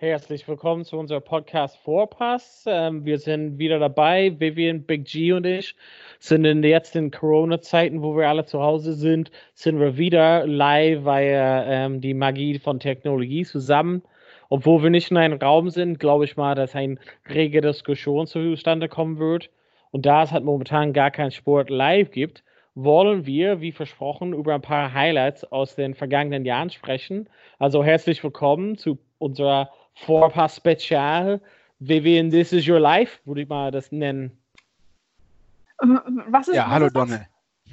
Herzlich willkommen zu unserem Podcast Vorpass. Ähm, wir sind wieder dabei. Vivian, Big G und ich sind in jetzt in Corona-Zeiten, wo wir alle zu Hause sind, sind wir wieder live, weil ähm, die Magie von Technologie zusammen. Obwohl wir nicht in einem Raum sind, glaube ich mal, dass ein rege Diskussion zustande kommen wird. Und da es halt momentan gar keinen Sport live gibt, wollen wir, wie versprochen, über ein paar Highlights aus den vergangenen Jahren sprechen. Also herzlich willkommen zu unserer Vorpass Spezial. Vivian, This is Your Life, würde ich mal das nennen. Was ist Ja, was hallo ist? Donne.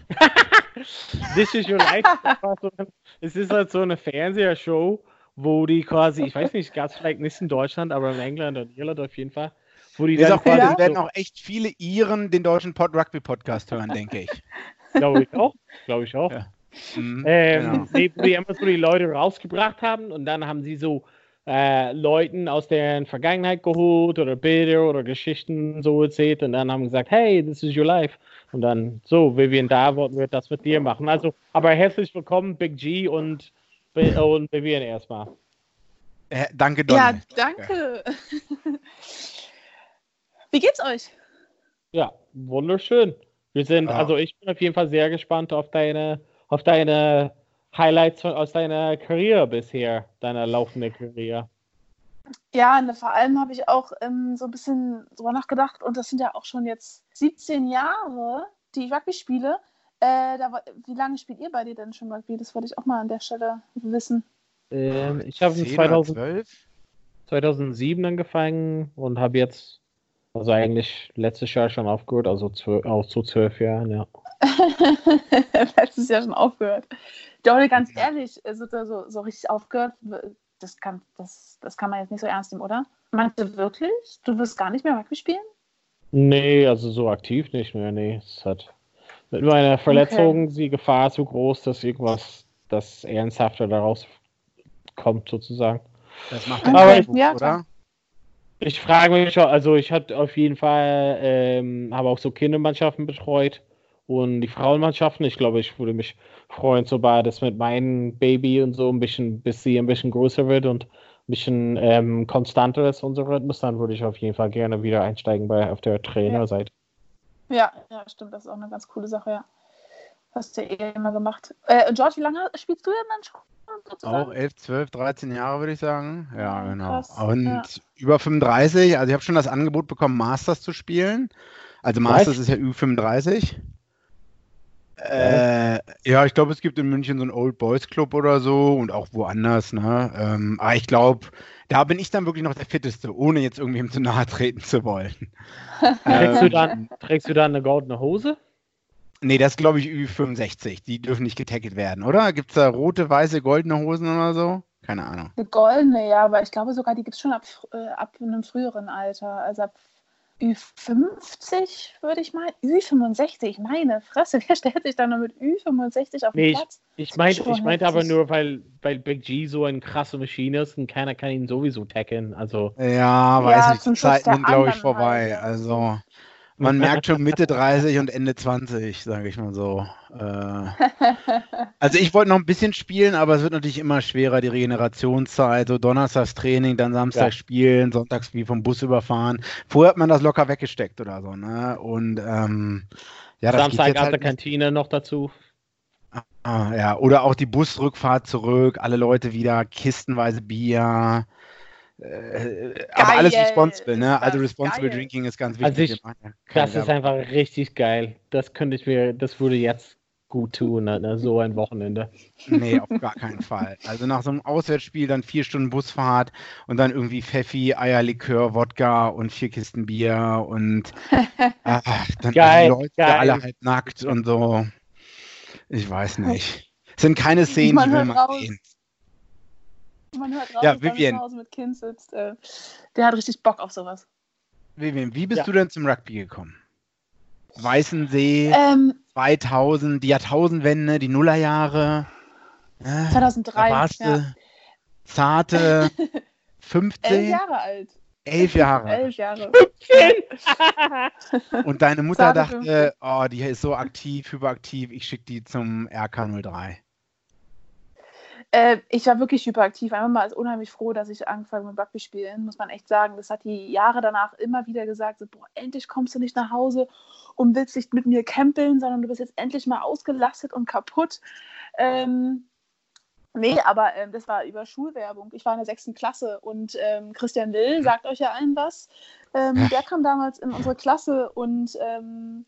This is Your Life. ein- Es ist halt so eine Fernsehshow, wo die quasi, ich weiß nicht, gab es vielleicht nicht in Deutschland, aber in England und Irland auf jeden Fall, wo die Ist dann auch quasi es werden auch echt viele Iren den deutschen Pod Rugby Podcast hören, denke ich. glaube ich auch, glaube ich auch. Ja. Mhm, Ähm, genau. die so die Leute rausgebracht haben und dann haben sie so äh, Leuten aus deren Vergangenheit geholt oder Bilder oder Geschichten so erzählt und dann haben gesagt, hey, this is your life. Und dann, so, Vivian, da wollten wir das mit dir machen. Also, aber herzlich willkommen, Big G und, und Vivian erstmal. Äh, danke, Donne. Ja, danke. Wie geht's euch? Ja, wunderschön. Wir sind, Ja. also ich bin auf jeden Fall sehr gespannt auf deine, auf deine Highlights von, aus deiner Karriere bisher, deiner laufenden Karriere. Ja, ne, vor allem habe ich auch ähm, so ein bisschen drüber nachgedacht und das sind ja auch schon jetzt 17 Jahre, die ich Rugby spiele. Äh, da, wie lange spielt ihr bei dir denn schon Rugby? Das wollte ich auch mal an der Stelle wissen. Ähm, ich habe in 10 oder 2000, 12? 2007 angefangen und habe jetzt, also eigentlich letztes Jahr schon aufgehört, also zwölf, auch zu zwölf Jahren, ja. Letztes Jahr schon aufgehört. Doch, ganz ehrlich, so, so, so richtig aufgehört, das kann, das, das kann man jetzt nicht so ernst nehmen, oder? Meinst du wirklich? Du wirst gar nicht mehr Rugby spielen? Nee, also so aktiv nicht mehr, nee. Es hat mit meiner Verletzung die Gefahr so groß, dass irgendwas, das ernsthafter daraus kommt, sozusagen. Das macht Okay, der Nachwuchs, ja, oder? Ich frage mich schon, also ich hatte auf jeden Fall, ähm, habe auch so Kindermannschaften betreut und die Frauenmannschaften. Ich glaube, ich würde mich freuen, sobald das mit meinem Baby und so ein bisschen, bis sie ein bisschen größer wird und ein bisschen ähm, konstanter ist, unser Rhythmus, dann würde ich auf jeden Fall gerne wieder einsteigen bei auf der Trainerseite. Ja, ja, stimmt, das ist auch eine ganz coole Sache, ja. Hast du ja eh immer gemacht. Äh, George, wie lange spielst du denn dann schon? sozusagen? Auch 11, 12, 13 Jahre, würde ich sagen. Ja, Ja, genau. krass, Und ja. über 35, also ich habe schon das Angebot bekommen, Masters zu spielen. Also Masters ist ja Ü35. Äh, ja, ich glaube, es gibt in München so einen Old Boys Club oder so und auch woanders, ne? Ähm, aber ich glaube, da bin ich dann wirklich noch der Fitteste, ohne jetzt irgendwem zu nahe treten zu wollen. Trägst, du Ähm, dann, trägst du dann eine goldene Hose? Nee, das glaube ich Ü65. Die dürfen nicht getackelt werden, oder? Gibt es da rote, weiße, goldene Hosen oder so? Keine Ahnung. Eine goldene, ja, aber ich glaube sogar, die gibt es schon ab, äh, ab einem früheren Alter. Also ab Ü50 würde ich mal. Ü65, meine Fresse, wer stellt sich da nur mit Ü65 auf den Nee, ich, Platz? ich meinte Schon ich meinte aber nur, weil, weil Big G so eine krasse Maschine ist und keiner kann ihn sowieso tackeln. Also, Ja, weiß Ja, nicht. Die Zeiten sind, glaube ich, vorbei. halt. Also, man merkt schon Mitte 30 und Ende 20, sage ich mal so. Äh, also, ich wollte noch ein bisschen spielen, aber es wird natürlich immer schwerer, die Regenerationszeit. So Donnerstags Training, dann Samstag Ja. spielen, Sonntags wie vom Bus überfahren. Vorher hat man das locker weggesteckt oder so, ne? Und, ähm, ja, das geht Samstag jetzt aus halt der. Kantine noch dazu. Ah, ja, oder auch die Busrückfahrt zurück, alle Leute wieder kistenweise Bier. Äh, aber alles Geil, responsible, ne? Also responsible geil. drinking ist ganz Also wichtig. ich- ja keine Das ist einfach richtig geil. Das könnte ich mir, das würde jetzt gut tun, ne? so ein Wochenende. Nee, auf gar keinen Fall. Also nach so einem Auswärtsspiel dann vier Stunden Busfahrt und dann irgendwie Pfeffi, Eierlikör, Wodka und vier Kisten Bier und ah, dann Geil, die Leute geil. alle halb nackt und so. Ich weiß nicht. Es sind keine Szenen, Man die will man raus. sehen. Man hört raus, Ja, Vivian. zu Hause mit Kind sitzt. Äh, der hat richtig Bock auf sowas. Vivian, wie bist Ja. du denn zum Rugby gekommen? Weißensee, Ähm, 2000, die Jahrtausendwende, die Nullerjahre. Ja, 2003, Da warst ja. du. zarte 15. Elf Jahre alt. Elf Jahre. Elf Jahre. Und deine Mutter Zarte dachte, oh, die ist so aktiv, hyperaktiv, ich schicke die zum RK03. Äh, ich war wirklich hyperaktiv. Einfach mal unheimlich froh, dass ich angefangen habe mit Rugby spielen, muss man echt sagen. Das hat die Jahre danach immer wieder gesagt: so, boah, endlich kommst du nicht nach Hause und willst nicht mit mir campeln, sondern du bist jetzt endlich mal ausgelastet und kaputt. Ähm, nee, aber ähm, das war über Schulwerbung. Ich war in der sechsten Klasse und ähm, Christian Will sagt euch ja allen was. Ähm, der kam damals in unsere Klasse und ähm,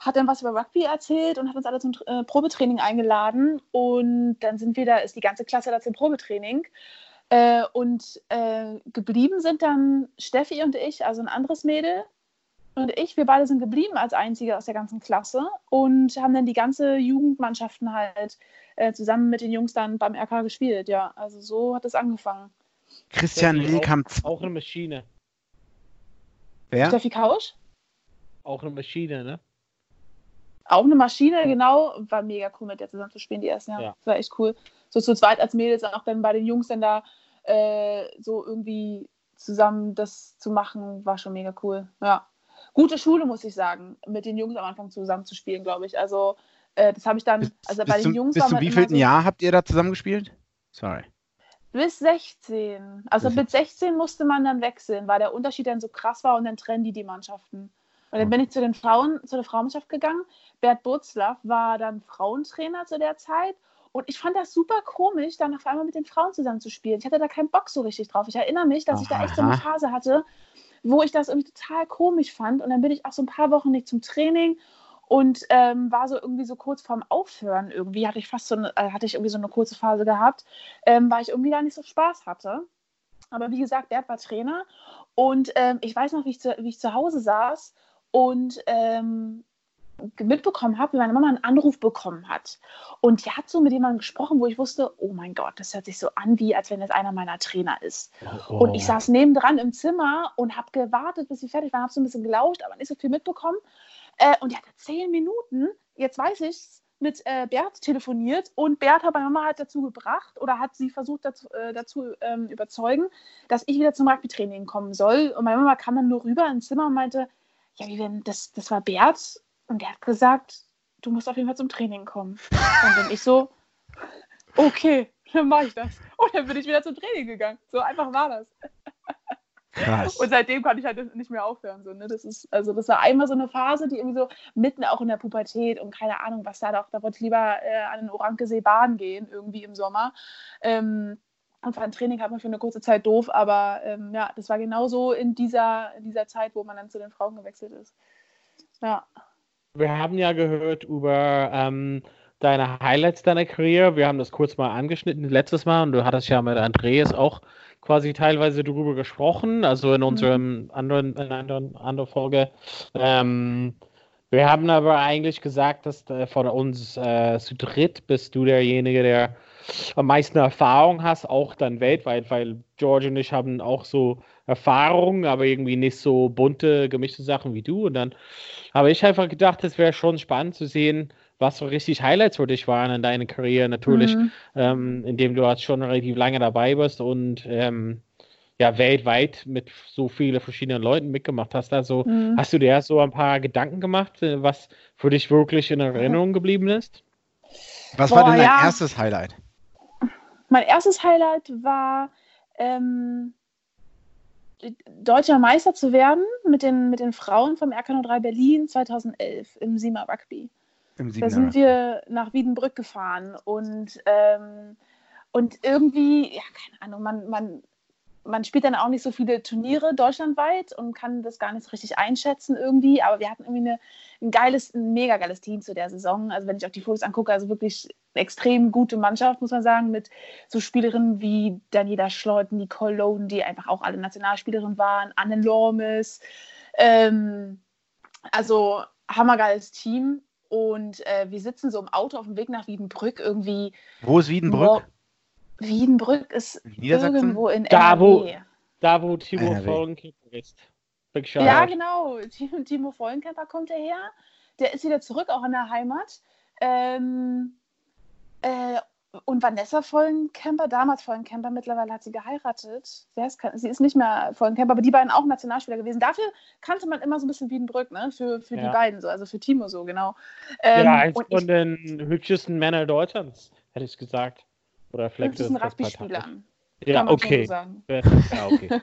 hat dann was über Rugby erzählt und hat uns alle zum äh, Probetraining eingeladen. Und dann sind wir da, ist die ganze Klasse da zum Probetraining. Äh, und äh, geblieben sind dann Steffi und ich, also ein anderes Mädel. Und ich, wir beide sind geblieben als Einzige aus der ganzen Klasse und haben dann die ganze Jugendmannschaften halt äh, zusammen mit den Jungs dann beim RK gespielt. Ja, also so hat es angefangen. Christian Will auch-. Auch eine Maschine. Wer? Steffi Kausch? Auch eine Maschine, ne? Auch eine Maschine, genau. War mega cool, mit der zusammen zu spielen, die ersten Jahre. Ja. Das war echt cool. So zu zweit als Mädels, auch dann bei den Jungs dann da äh, so irgendwie zusammen das zu machen, war schon mega cool. Ja. Gute Schule, muss ich sagen, mit den Jungs am Anfang zusammen zu spielen, glaube ich. Also, äh, das habe ich dann, also bis bei den zum, Jungs bis zum wievielten so, Jahr habt ihr da zusammengespielt? Sorry. Bis 16. Also Bis- mit 16 musste man dann wechseln, weil der Unterschied dann so krass war und dann trennen die die Mannschaften. Und dann bin ich zu den Frauen, zu der Frauenmannschaft gegangen. Bert Burzlaff war dann Frauentrainer zu der Zeit. Und ich fand das super komisch, dann auf einmal mit den Frauen zusammen zu spielen. Ich hatte da keinen Bock so richtig drauf. Ich erinnere mich, dass ich da echt so eine Aha. Phase hatte, wo ich das irgendwie total komisch fand. Und dann bin ich auch so ein paar Wochen nicht zum Training und ähm, war so irgendwie so kurz vorm Aufhören irgendwie. Hatte ich fast so eine, äh, hatte ich irgendwie so eine kurze Phase gehabt, ähm, weil ich irgendwie da nicht so Spaß hatte. Aber wie gesagt, Bert war Trainer und ähm, ich weiß noch, wie ich zu, wie ich zu Hause saß und ähm, mitbekommen habe, wie meine Mama einen Anruf bekommen hat. Und die hat so mit jemandem gesprochen, wo ich wusste, oh mein Gott, das hört sich so an, wie als wenn das einer meiner Trainer ist. Und Oh. ich saß nebendran im Zimmer und habe gewartet, bis sie fertig war, habe so ein bisschen gelauscht, aber nicht so viel mitbekommen. Äh, und die hatte zehn Minuten, jetzt weiß ich mit äh, Bert telefoniert und Bert hat meine Mama halt dazu gebracht oder hat sie versucht dazu, äh, dazu ähm, überzeugen, dass ich wieder zum Rugby-Training kommen soll. Und meine Mama kam dann nur rüber ins Zimmer und meinte, ja, wie denn, das, das war Bert und der hat gesagt, du musst auf jeden Fall zum Training kommen. Und dann ich so, okay, dann mache ich das. Und dann bin ich wieder zum Training gegangen. So einfach war das. Krass. Und seitdem kann ich halt nicht mehr aufhören. So, ne? das, ist, also das war einmal so eine Phase, die irgendwie so mitten auch in der Pubertät und keine Ahnung, was da doch, da wollte ich lieber äh, an den Orankesee baden gehen, irgendwie im Sommer. Ähm, und fand Training hat man für eine kurze Zeit doof, aber ähm, ja, das war genauso in dieser, in dieser Zeit, wo man dann zu den Frauen gewechselt ist. Ja. Wir haben ja gehört über ähm, deine Highlights deiner Karriere. Wir haben das kurz mal angeschnitten letztes Mal und du hattest ja mit Andreas auch quasi teilweise darüber gesprochen, also in unserem anderen, in anderen, anderen Folge. Ähm, wir haben aber eigentlich gesagt, dass äh, von uns äh, zu dritt bist du derjenige, der am meisten Erfahrung hast, auch dann weltweit, weil George und ich haben auch so Erfahrungen, aber irgendwie nicht so bunte, gemischte Sachen wie du. Und dann habe ich einfach gedacht, es wäre schon spannend zu sehen, was so richtig Highlights für dich waren in deiner Karriere. Natürlich, Mhm. ähm, indem du jetzt schon relativ lange dabei bist und ähm, ja, weltweit mit so vielen verschiedenen Leuten mitgemacht hast. Also Mhm. hast du dir so ein paar Gedanken gemacht, äh, was für dich wirklich in Erinnerung geblieben ist? Was war Boah, denn dein ja. erstes Highlight? Mein erstes Highlight war, ähm, deutscher Meister zu werden mit den, mit den Frauen vom RK03 Berlin 2011 im Sima Rugby. Im Da sind wir nach Wiedenbrück gefahren und, ähm, und irgendwie, ja, keine Ahnung, man, man, man spielt dann auch nicht so viele Turniere deutschlandweit und kann das gar nicht so richtig einschätzen irgendwie, aber wir hatten irgendwie eine, ein geiles, ein mega geiles Team zu der Saison. Also wenn ich auch die Fotos angucke, also wirklich extrem gute Mannschaft, muss man sagen, mit so Spielerinnen wie Daniela Schleut, Nicole Loden, die einfach auch alle Nationalspielerinnen waren, Anne Lormes, ähm, also hammergeiles Team. Und äh, wir sitzen so im Auto auf dem Weg nach Wiedenbrück irgendwie. Wo ist Wiedenbrück? Wiedenbrück ist irgendwo in Da, wo- NRW. Da, wo Timo NRW. Vollenkicker ist. Big Ja, genau. Timo, Timo Vollenkämper kommt daher. Der ist wieder zurück, auch in der Heimat. Ähm, äh, und Vanessa Vollenkemper, damals Vollenkemper, mittlerweile hat sie geheiratet. Ist, sie ist nicht mehr Vollenkemper, aber die beiden auch Nationalspieler gewesen. Dafür kannte man immer so ein bisschen Wiedenbrück, ne? Für, für ja. die beiden so, also für Timo so, genau. Ähm, ja, eins von den hübschesten Männern Deutschlands, hätte ich gesagt. Oder vielleicht hübschesten Rugby-Spielern. Ja, okay. So ja, okay.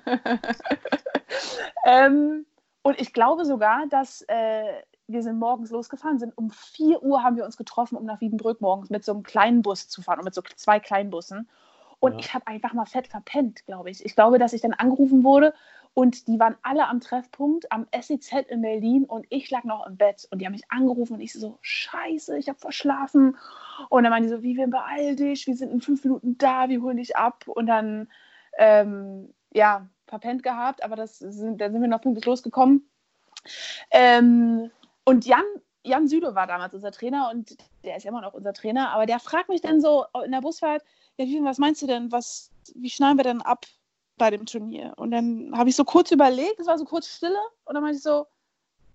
ähm, und ich glaube sogar, dass äh, wir sind morgens losgefahren, sind um 4 Uhr haben wir uns getroffen, um nach Wiedenbrück morgens mit so einem kleinen Bus zu fahren und mit so zwei kleinen Bussen. Und ja. ich habe einfach mal fett verpennt, glaube ich. Ich glaube, dass ich dann angerufen wurde und die waren alle am Treffpunkt am SEZ in Berlin und ich lag noch im Bett und die haben mich angerufen und ich so, scheiße, ich habe verschlafen. Und dann meinen die so, Vivian, beeil dich, wir sind in fünf Minuten da, wir holen dich ab. Und dann, ähm, ja, verpennt gehabt, aber das sind, dann sind wir noch pünktlich losgekommen. Ähm, und Jan, Jan Süle war damals unser Trainer und der ist immer noch unser Trainer, aber der fragt mich dann so in der Busfahrt, ja, was meinst du denn, was, wie schneiden wir denn ab bei dem Turnier? Und dann habe ich so kurz überlegt, es war so kurz Stille und dann meinte ich so,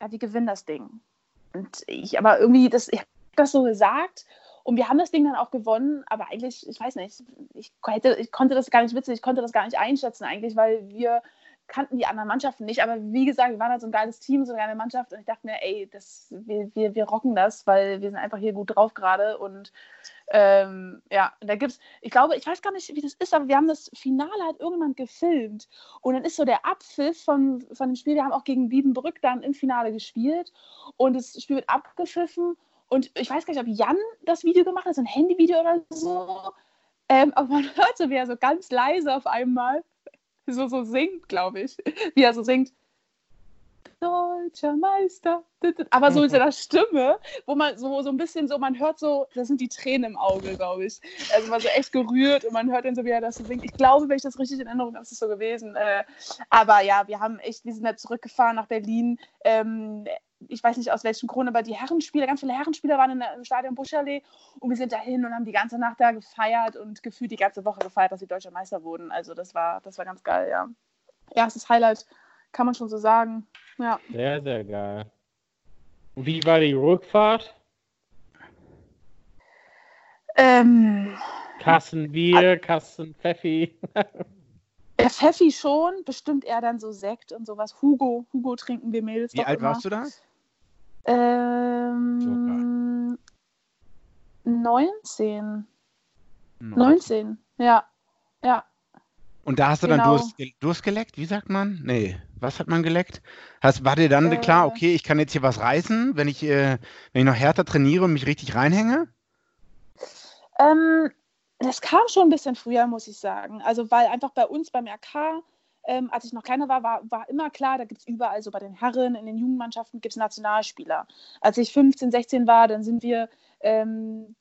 ja, wir gewinnen das Ding. Und ich, aber irgendwie, das, ich habe das so gesagt und wir haben das Ding dann auch gewonnen, aber eigentlich, ich weiß nicht, ich, hätte, ich konnte das gar nicht witzig, ich konnte das gar nicht einschätzen eigentlich, weil wir kannten die anderen Mannschaften nicht, aber wie gesagt, wir waren halt so ein geiles Team, so eine geile Mannschaft und ich dachte mir, ey, das, wir, wir, wir rocken das, weil wir sind einfach hier gut drauf gerade und ähm, ja, da gibt's, ich glaube, ich weiß gar nicht, wie das ist, aber wir haben das Finale halt irgendwann gefilmt und dann ist so der Abpfiff von, von dem Spiel, wir haben auch gegen Wiedenbrück dann im Finale gespielt und das Spiel wird abgepfiffen und ich weiß gar nicht, ob Jan das Video gemacht hat, so ein Handyvideo oder so, ähm, aber man hört so, wie er so ganz leise auf einmal so, so singt, glaube ich. Wie er so singt. Deutscher Meister. Aber so mit seiner Stimme, wo man so, so ein bisschen so, man hört so, das sind die Tränen im Auge, glaube ich. Also man so echt gerührt und man hört dann so, wie er das so singt. Ich glaube, wenn ich das richtig in Erinnerung habe, ist es so gewesen. Äh, aber ja, wir haben echt, wir sind da zurückgefahren nach Berlin. Ich weiß nicht aus welchem Grund, aber die Herrenspieler, ganz viele Herrenspieler waren in, im Stadion Buschallee und wir sind dahin und haben die ganze Nacht da gefeiert und gefühlt die ganze Woche gefeiert, dass sie deutscher Meister wurden. Also das war, das war ganz geil, ja. Erstes Highlight, kann man schon so sagen. Ja. Sehr, sehr geil. Wie war die Rückfahrt? Ähm, Kassen Bier, Kassen Pfeffi. Der Pfeffi schon, bestimmt eher dann so Sekt und sowas. Hugo, Hugo trinken wir Mädels. Wie alt immer. warst du da? Ähm, 19. 19, ja. Ja. Und da hast du genau. dann Durst, Durst geleckt? Wie sagt man? Nee, was hat man geleckt? Hast, war dir dann äh, klar, okay, ich kann jetzt hier was reißen, wenn ich, äh, wenn ich noch härter trainiere und mich richtig reinhänge? Ähm, das kam schon ein bisschen früher, muss ich sagen. Also, weil einfach bei uns beim RK, ähm, als ich noch kleiner war, war, war immer klar, da gibt es überall, so bei den Herren, in den Jugendmannschaften gibt es Nationalspieler. Als ich 15, 16 war, dann sind wir ähm,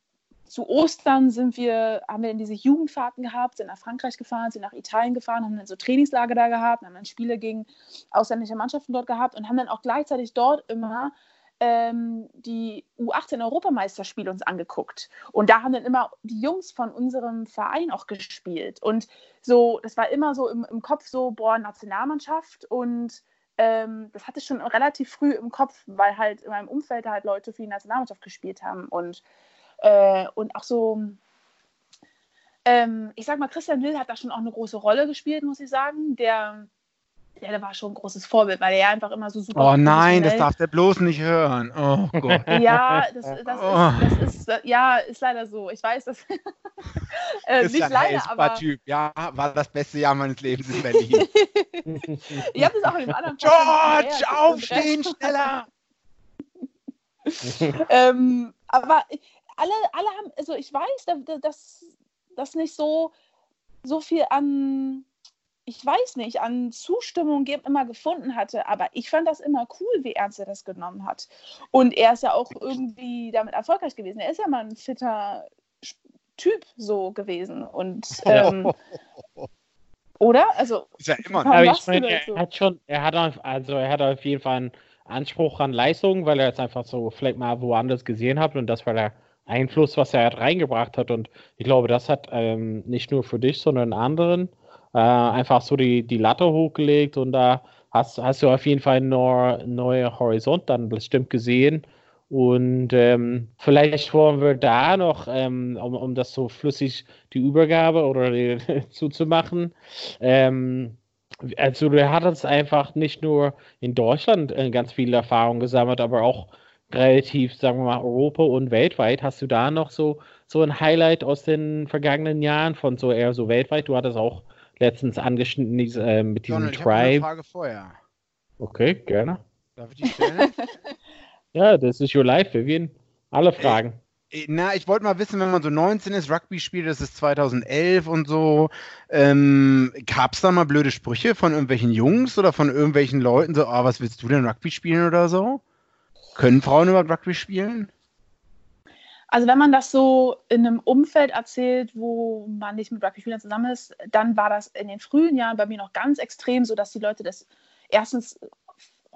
zu Ostern sind wir, haben wir in diese Jugendfahrten gehabt, sind nach Frankreich gefahren, sind nach Italien gefahren, haben dann so Trainingslager da gehabt, haben dann Spiele gegen ausländische Mannschaften dort gehabt und haben dann auch gleichzeitig dort immer ähm, die U18-Europameisterspiele uns angeguckt. Und da haben dann immer die Jungs von unserem Verein auch gespielt. Und so, das war immer so im, im Kopf so, boah, Nationalmannschaft. Und ähm, das hatte ich schon relativ früh im Kopf, weil halt in meinem Umfeld halt Leute für die Nationalmannschaft gespielt haben. Und, äh, und auch so, ähm, ich sag mal, Christian Will hat da schon auch eine große Rolle gespielt, muss ich sagen. Der ja, der war schon ein großes Vorbild, weil er einfach immer so super. Oh nein, das darf der bloß nicht hören. Oh Gott. ja, das, das, oh. ist, das ist, ja, ist leider so. Ich weiß, das äh, ist nicht ja leider, aber Typ. Ja, war das beste Jahr meines Lebens in Berlin. Ihr habt es auch in dem anderen George, aufstehen, schneller! ähm, aber alle, alle haben, also ich weiß, dass das nicht so, so viel an ich weiß nicht, an Zustimmung immer gefunden hatte. Aber ich fand das immer cool, wie ernst er das genommen hat. Und er ist ja auch irgendwie damit erfolgreich gewesen. Er ist ja mal ein fitter Typ so gewesen. Und ähm, oder? Also ist ja immer. Aber ich meine, er so? hat schon, er hat also er hat auf jeden Fall einen Anspruch an Leistung, weil er es einfach so vielleicht mal woanders gesehen hat und das war der Einfluss, was er halt reingebracht hat. Und ich glaube, das hat ähm, nicht nur für dich, sondern anderen äh, einfach so die, die Latte hochgelegt und da hast, hast du auf jeden Fall einen neuen Horizont dann bestimmt gesehen. Und ähm, vielleicht wollen wir da noch, ähm, um, um das so flüssig die Übergabe oder die, zuzumachen, ähm, also du hattest einfach nicht nur in Deutschland äh, ganz viel Erfahrung gesammelt, aber auch relativ, sagen wir mal, Europa und weltweit. Hast du da noch so, so ein Highlight aus den vergangenen Jahren von so eher so weltweit? Du hattest auch letztens angeschnitten äh, mit diesem Donald, Tribe. Ich eine Frage vorher. Okay, gerne. Darf ich die stellen? ja, das ist your life, Vivian. Alle Fragen. Äh, na, ich wollte mal wissen, wenn man so 19 ist, Rugby spielt, das ist 2011 und so, ähm, gab es da mal blöde Sprüche von irgendwelchen Jungs oder von irgendwelchen Leuten, so, ah, was willst du denn Rugby spielen oder so? Können Frauen überhaupt Rugby spielen? Also wenn man das so in einem Umfeld erzählt, wo man nicht mit Rugby-Spielern zusammen ist, dann war das in den frühen Jahren bei mir noch ganz extrem, so dass die Leute das erstens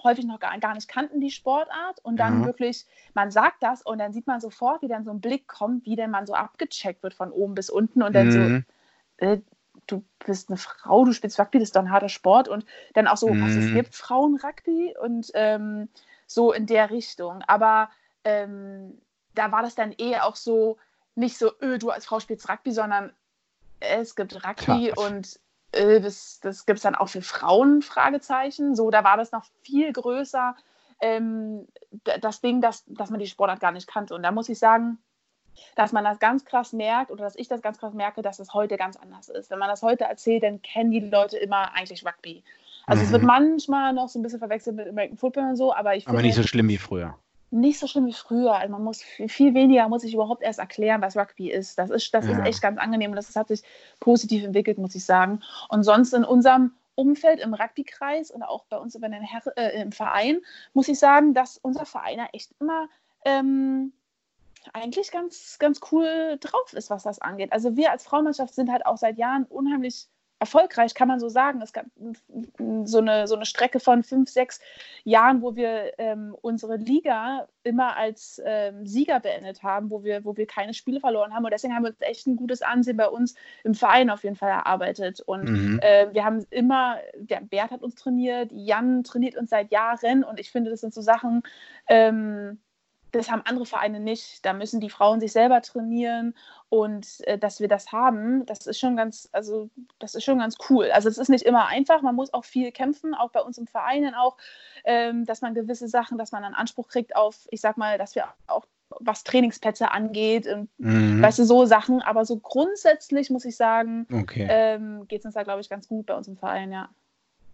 häufig noch gar, gar nicht kannten, die Sportart. Und dann mhm. wirklich, man sagt das und dann sieht man sofort, wie dann so ein Blick kommt, wie denn man so abgecheckt wird von oben bis unten und dann mhm. so, äh, du bist eine Frau, du spielst Rugby, das ist doch ein harter Sport. Und dann auch so, mhm. was es gibt, Frauen-Rugby und ähm, so in der Richtung. Aber ähm, da war das dann eher auch so, nicht so, öh, du als Frau spielst Rugby, sondern es gibt Rugby Klar. und äh, das, das gibt es dann auch für Frauen, Fragezeichen. So, da war das noch viel größer, ähm, das Ding, dass, dass man die Sportart gar nicht kannte. Und da muss ich sagen, dass man das ganz krass merkt oder dass ich das ganz krass merke, dass es heute ganz anders ist. Wenn man das heute erzählt, dann kennen die Leute immer eigentlich Rugby. Also mhm. es wird mhm. manchmal noch so ein bisschen verwechselt mit American Football und so, aber ich Aber nicht so schlimm wie früher nicht so schlimm wie früher. Also man muss viel weniger muss ich überhaupt erst erklären, was Rugby ist. Das ist, das ja. ist echt ganz angenehm und das hat sich positiv entwickelt, muss ich sagen. Und sonst in unserem Umfeld im Rugby-Kreis und auch bei uns über den Her äh, im Verein muss ich sagen, dass unser Verein ja echt immer ähm, eigentlich ganz, ganz cool drauf ist, was das angeht. Also wir als Frauenmannschaft sind halt auch seit Jahren unheimlich erfolgreich, kann man so sagen. Es gab so eine, so eine Strecke von fünf, sechs Jahren, wo wir ähm, unsere Liga immer als ähm, Sieger beendet haben, wo wir, wo wir keine Spiele verloren haben. Und deswegen haben wir uns echt ein gutes Ansehen bei uns im Verein auf jeden Fall erarbeitet. Und mhm. äh, wir haben immer, der Bert hat uns trainiert, Jan trainiert uns seit Jahren. Und ich finde, das sind so Sachen, ähm, das haben andere Vereine nicht. Da müssen die Frauen sich selber trainieren und äh, dass wir das haben, das ist schon ganz, also das ist schon ganz cool. Also es ist nicht immer einfach, man muss auch viel kämpfen, auch bei uns im Verein auch, ähm, dass man gewisse Sachen, dass man einen Anspruch kriegt auf, ich sag mal, dass wir auch was Trainingsplätze angeht, und, mhm. weißt du, so Sachen. Aber so grundsätzlich muss ich sagen, okay. ähm, geht es uns da, glaube ich, ganz gut bei uns im Verein, ja.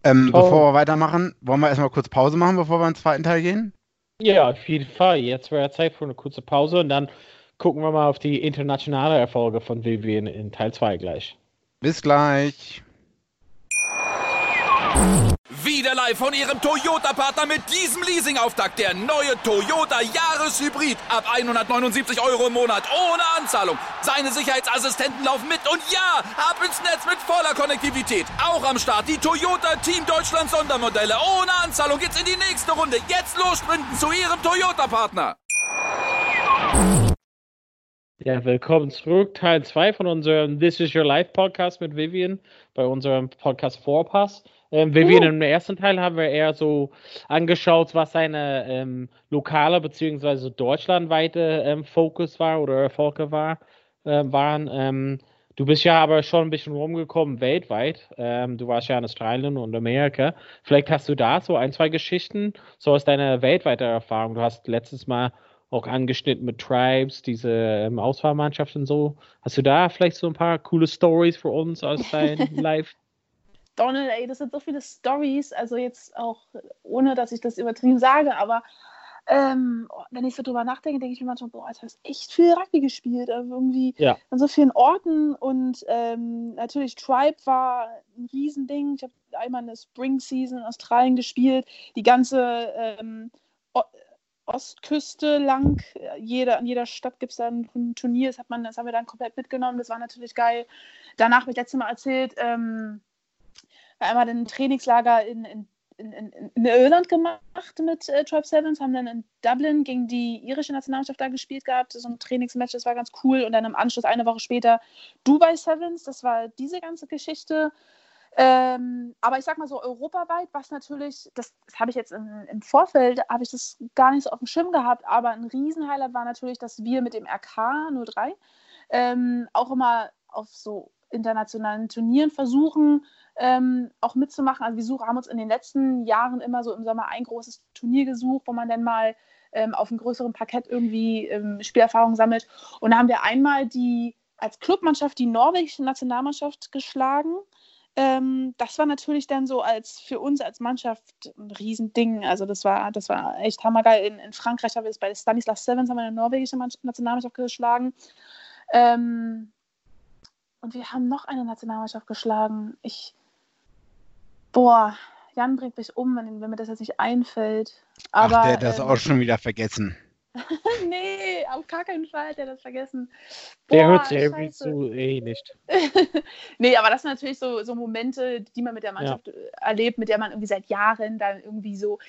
Ähm, oh. Bevor wir weitermachen, wollen wir erstmal kurz Pause machen, bevor wir ins zweiten Teil gehen? Ja, auf jeden Fall. Jetzt wäre Zeit für eine kurze Pause und dann gucken wir mal auf die internationale Erfolge von Vivian in Teil 2 gleich. Bis gleich. Wieder live von Ihrem Toyota-Partner mit diesem Leasing-Auftakt. Der neue Toyota Jahreshybrid. Ab 179 Euro im Monat. Ohne Anzahlung. Seine Sicherheitsassistenten laufen mit. Und ja, ab ins Netz mit voller Konnektivität. Auch am Start die Toyota Team Deutschland Sondermodelle. Ohne Anzahlung geht's in die nächste Runde. Jetzt los sprinten zu Ihrem Toyota-Partner. Ja, willkommen zurück. Teil 2 von unserem This is Your Life Podcast mit Vivian bei unserem Podcast Vorpass. Ähm, Vivian, uh. im ersten Teil haben wir eher so angeschaut, was seine ähm, lokale bzw. deutschlandweite ähm, Fokus war oder Erfolge war, äh, waren. Ähm, du bist ja aber schon ein bisschen rumgekommen weltweit. Ähm, du warst ja in Australien und Amerika. Vielleicht hast du da so ein, zwei Geschichten, so aus deiner weltweiten Erfahrung. Du hast letztes Mal auch angeschnitten mit Tribes, diese ähm, Auswahlmannschaft und so. Hast du da vielleicht so ein paar coole Stories für uns aus deinem Live? Donald, ey, das sind so viele Stories, also jetzt auch ohne, dass ich das übertrieben sage, aber ähm, oh, wenn ich so drüber nachdenke, denke ich mir manchmal, boah, du hast echt viel Rugby gespielt, also irgendwie ja. an so vielen Orten und ähm, natürlich Tribe war ein Riesending. Ich habe einmal eine Spring Season in Australien gespielt, die ganze ähm, Ostküste lang. Jeder, in jeder Stadt gibt es dann ein Turnier, das, hat man, das haben wir dann komplett mitgenommen, das war natürlich geil. Danach habe ich letztes Mal erzählt, ähm, einmal ein Trainingslager in, in, in, in, Irland gemacht mit äh, Tribe Sevens, haben dann in Dublin gegen die irische Nationalmannschaft da gespielt gehabt, so ein Trainingsmatch, das war ganz cool. Und dann im Anschluss eine Woche später Dubai Sevens, das war diese ganze Geschichte. Ähm, aber ich sag mal so europaweit, was natürlich, das, das habe ich jetzt im, im Vorfeld, habe ich das gar nicht so auf dem Schirm gehabt, aber ein Riesenhighlight war natürlich, dass wir mit dem RK 03 ähm, auch immer auf so internationalen Turnieren versuchen, ähm, auch mitzumachen. Also wir suchen, haben uns in den letzten Jahren immer so im Sommer ein großes Turnier gesucht, wo man dann mal ähm, auf einem größeren Parkett irgendwie ähm, Spielerfahrung sammelt. Und da haben wir einmal die als Clubmannschaft die norwegische Nationalmannschaft geschlagen. Ähm, das war natürlich dann so als für uns als Mannschaft ein Riesending. Also das war, das war echt hammergeil. In, in Frankreich haben wir es bei Stanislas Sevens haben wir eine norwegische Nationalmannschaft geschlagen. Ähm, und wir haben noch eine Nationalmannschaft geschlagen. Ich, boah, Jan bringt mich um, wenn, wenn mir das jetzt nicht einfällt. Aber, Ach, der hat das ähm, auch schon wieder vergessen. nee, auf gar keinen Fall hat er das vergessen. Der Boah, hört sich irgendwie zu eh nicht. nee, aber das sind natürlich so, so Momente, die man mit der Mannschaft äh, erlebt, mit der man irgendwie seit Jahren dann irgendwie so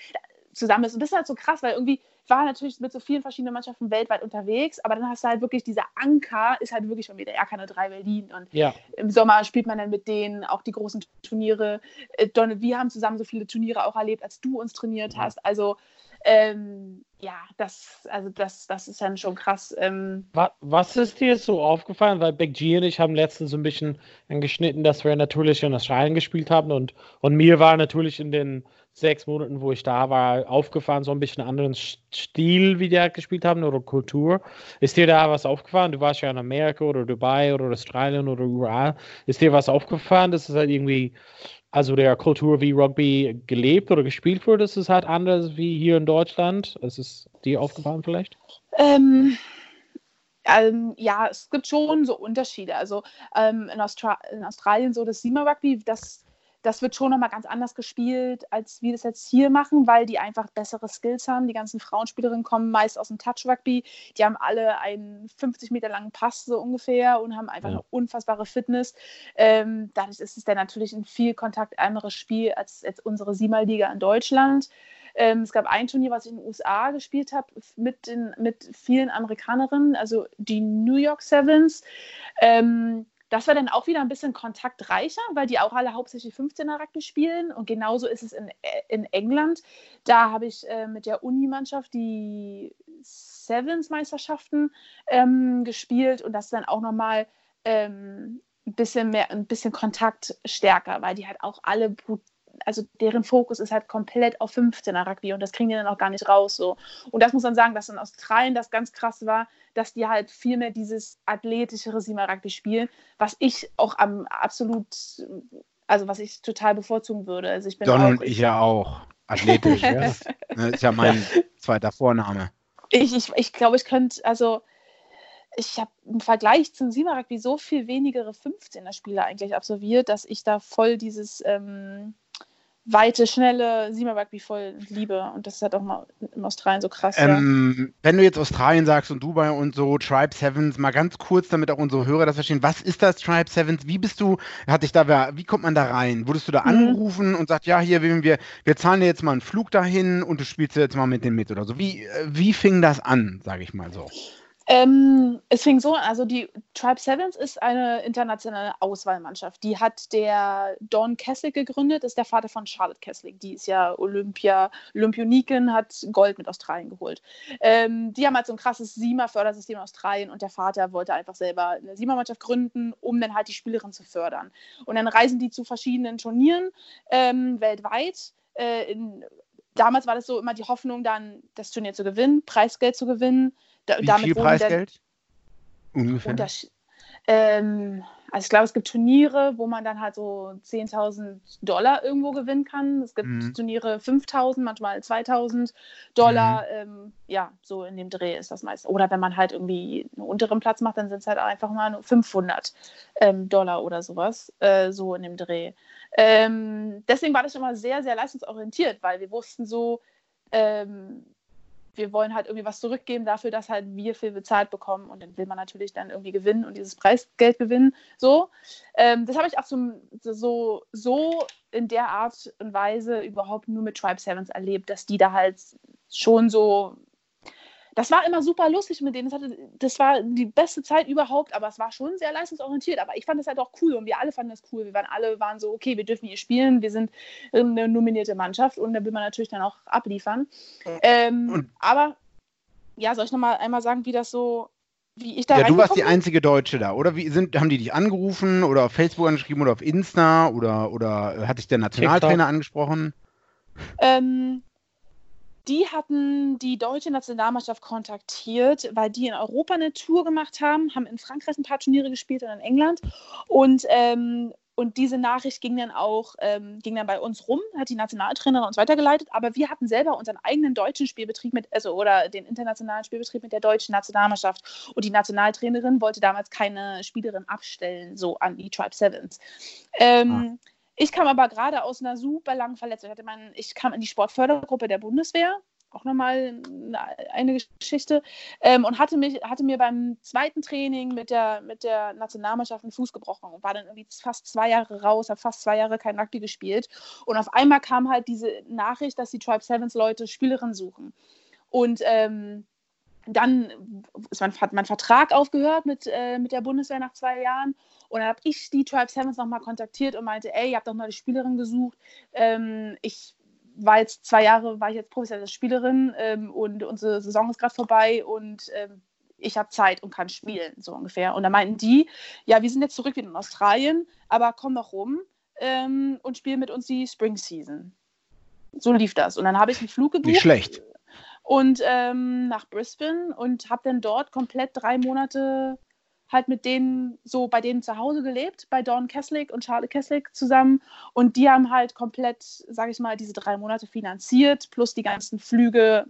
zusammen ist. Und das ist halt so krass, weil irgendwie war natürlich mit so vielen verschiedenen Mannschaften weltweit unterwegs, aber dann hast du halt wirklich dieser Anker, ist halt wirklich schon wieder RK3 Berlin. Und Ja, im Sommer spielt man dann mit denen auch die großen Turniere. Äh, Donne, wir haben zusammen so viele Turniere auch erlebt, als du uns trainiert hast. Also ähm, ja, das, also das, das ist dann schon krass. Ähm, Wa- Was ist dir so aufgefallen? Weil Big G und ich haben letztens so ein bisschen angeschnitten, dass wir natürlich in Australien gespielt haben und, und mir war natürlich in den sechs Monaten, wo ich da war, aufgefallen, so ein bisschen anderen Stil, wie die halt gespielt haben oder Kultur. Ist dir da was aufgefallen? Du warst ja in Amerika oder Dubai oder Australien oder überall. Ist dir was aufgefallen, dass es halt irgendwie, also der Kultur wie Rugby gelebt oder gespielt wird, ist es halt anders wie hier in Deutschland? Ist es dir aufgefallen vielleicht? Ähm, ähm, ja, es gibt schon so Unterschiede. Also ähm, in, Austra in Australien so das Sima Rugby, das, das wird schon nochmal ganz anders gespielt, als wir das jetzt hier machen, weil die einfach bessere Skills haben. Die ganzen Frauenspielerinnen kommen meist aus dem Touch Rugby. Die haben alle einen 50 Meter langen Pass so ungefähr und haben einfach Ja. eine unfassbare Fitness. Ähm, dadurch ist es dann natürlich ein viel kontaktärmeres Spiel als jetzt unsere Sima-Liga in Deutschland. Ähm, es gab ein Turnier, was ich in den USA gespielt habe, mit, den- mit vielen Amerikanerinnen, also die New York Sevens. Ähm, das war dann auch wieder ein bisschen kontaktreicher, weil die auch alle hauptsächlich 15er Rugby spielen. Und genauso ist es in, in England. Da habe ich äh, mit der Uni-Mannschaft die Sevens-Meisterschaften ähm, gespielt und das ist dann auch nochmal ähm, ein bisschen mehr, ein bisschen Kontakt stärker, weil die halt auch alle brut also deren Fokus ist halt komplett auf 15er Rugby und das kriegen die dann auch gar nicht raus so. Und das muss man sagen, dass in Australien das ganz krass war, dass die halt viel mehr dieses athletischere Sima Rugby spielen, was ich auch am absolut, also was ich total bevorzugen würde. Also ich bin Don auch, und ich ja auch. Athletisch. ja. Das ne, ist ja mein zweiter Vorname. ich, ich, ich glaube, ich könnte, also ich habe im Vergleich zum Sima Rugby so viel wenigere 15er Spiele eigentlich absolviert, dass ich da voll dieses ähm, weite, schnelle Sima Rugby voll liebe. Und das ist halt auch mal in Australien so krass. ja. Ähm, wenn du jetzt Australien sagst und Dubai und so, Tribe Sevens, mal ganz kurz, damit auch unsere Hörer das verstehen. Was ist das Tribe Sevens? Wie bist du, hat dich da, wie kommt man da rein? Wurdest du da Mhm. angerufen und sagt, ja, hier, wir, wir, wir zahlen dir jetzt mal einen Flug dahin und du spielst jetzt mal mit denen mit oder so? Wie, äh, wie fing das an, sage ich mal so? Ähm, es fing so an, also die Tribe Sevens ist eine internationale Auswahlmannschaft. Die hat der Don Kessler gegründet, ist der Vater von Charlotte Kessler. Die ist ja Olympia, Olympioniken, hat Gold mit Australien geholt. Ähm, die haben halt so ein krasses SIMA-Fördersystem in Australien und der Vater wollte einfach selber eine SIMA-Mannschaft gründen, um dann halt die Spielerin zu fördern. Und dann reisen die zu verschiedenen Turnieren ähm, weltweit. Äh, in, damals war das so immer die Hoffnung, dann das Turnier zu gewinnen, Preisgeld zu gewinnen. Da, Wie damit viel Preisgeld? Ungefähr. Ähm, also ich glaube, es gibt Turniere, wo man dann halt so 10.000 Dollar irgendwo gewinnen kann. Es gibt Mhm. Turniere 5.000, manchmal 2.000 Dollar. Ähm, ja, so in dem Dreh ist das meist. Oder wenn man halt irgendwie einen unteren Platz macht, dann sind es halt einfach mal nur 500 ähm, Dollar oder sowas. Äh, so in dem Dreh. Ähm, deswegen war das immer sehr, sehr leistungsorientiert, weil wir wussten so, ähm, wir wollen halt irgendwie was zurückgeben dafür, dass halt wir viel bezahlt bekommen und dann will man natürlich dann irgendwie gewinnen und dieses Preisgeld gewinnen. So, ähm, das habe ich auch so, so, so in der Art und Weise überhaupt nur mit Tribe Sevens erlebt, dass die da halt schon so das war immer super lustig mit denen. Das, hatte, das war die beste Zeit überhaupt, aber es war schon sehr leistungsorientiert. Aber ich fand das halt auch cool und wir alle fanden das cool. Wir waren alle waren so, okay, wir dürfen hier spielen, wir sind eine nominierte Mannschaft und da will man natürlich dann auch abliefern. Ähm, aber ja, soll ich nochmal einmal sagen, wie das so, wie ich da Ja, du warst die einzige Deutsche da, oder? Wie sind, haben die dich angerufen oder auf Facebook angeschrieben oder auf Insta oder, oder hat dich der Nationaltrainer TikTok. angesprochen? Ähm, die hatten die deutsche Nationalmannschaft kontaktiert, weil die in Europa eine Tour gemacht haben, haben in Frankreich ein paar Turniere gespielt und in England. Und, ähm, und diese Nachricht ging dann auch ähm, ging dann bei uns rum, hat die Nationaltrainerin uns weitergeleitet. Aber wir hatten selber unseren eigenen deutschen Spielbetrieb mit, also oder den internationalen Spielbetrieb mit der deutschen Nationalmannschaft. Und die Nationaltrainerin wollte damals keine Spielerin abstellen, so an die Tribe Sevens. Ähm, ah. Ich kam aber gerade aus einer super langen Verletzung. Ich, hatte mein, ich kam in die Sportfördergruppe der Bundeswehr, auch nochmal eine Geschichte, ähm, und hatte, mich, hatte mir beim zweiten Training mit der, mit der Nationalmannschaft einen Fuß gebrochen und war dann irgendwie fast zwei Jahre raus, habe fast zwei Jahre kein Rugby gespielt. Und auf einmal kam halt diese Nachricht, dass die Tribe Sevens Leute Spielerinnen suchen. Und ähm, dann ist mein, hat mein Vertrag aufgehört mit, äh, mit der Bundeswehr nach zwei Jahren. Und dann habe ich die Tribe Sevens nochmal kontaktiert und meinte, ey, ihr habt doch die Spielerin gesucht. Ähm, ich war jetzt zwei Jahre, war ich jetzt professionelle Spielerin ähm, und unsere Saison ist gerade vorbei und ähm, ich habe Zeit und kann spielen, so ungefähr. Und da meinten die, ja, wir sind jetzt zurück wieder in Australien, aber komm doch rum ähm, und spiel mit uns die Spring Season. So lief das. Und dann habe ich einen Flug gebucht. Nicht schlecht. Und ähm, nach Brisbane und habe dann dort komplett drei Monate halt mit denen so bei denen zu Hause gelebt, bei Dawn Kesslick und Charlotte Kesslick zusammen. Und die haben halt komplett, sage ich mal, diese drei Monate finanziert, plus die ganzen Flüge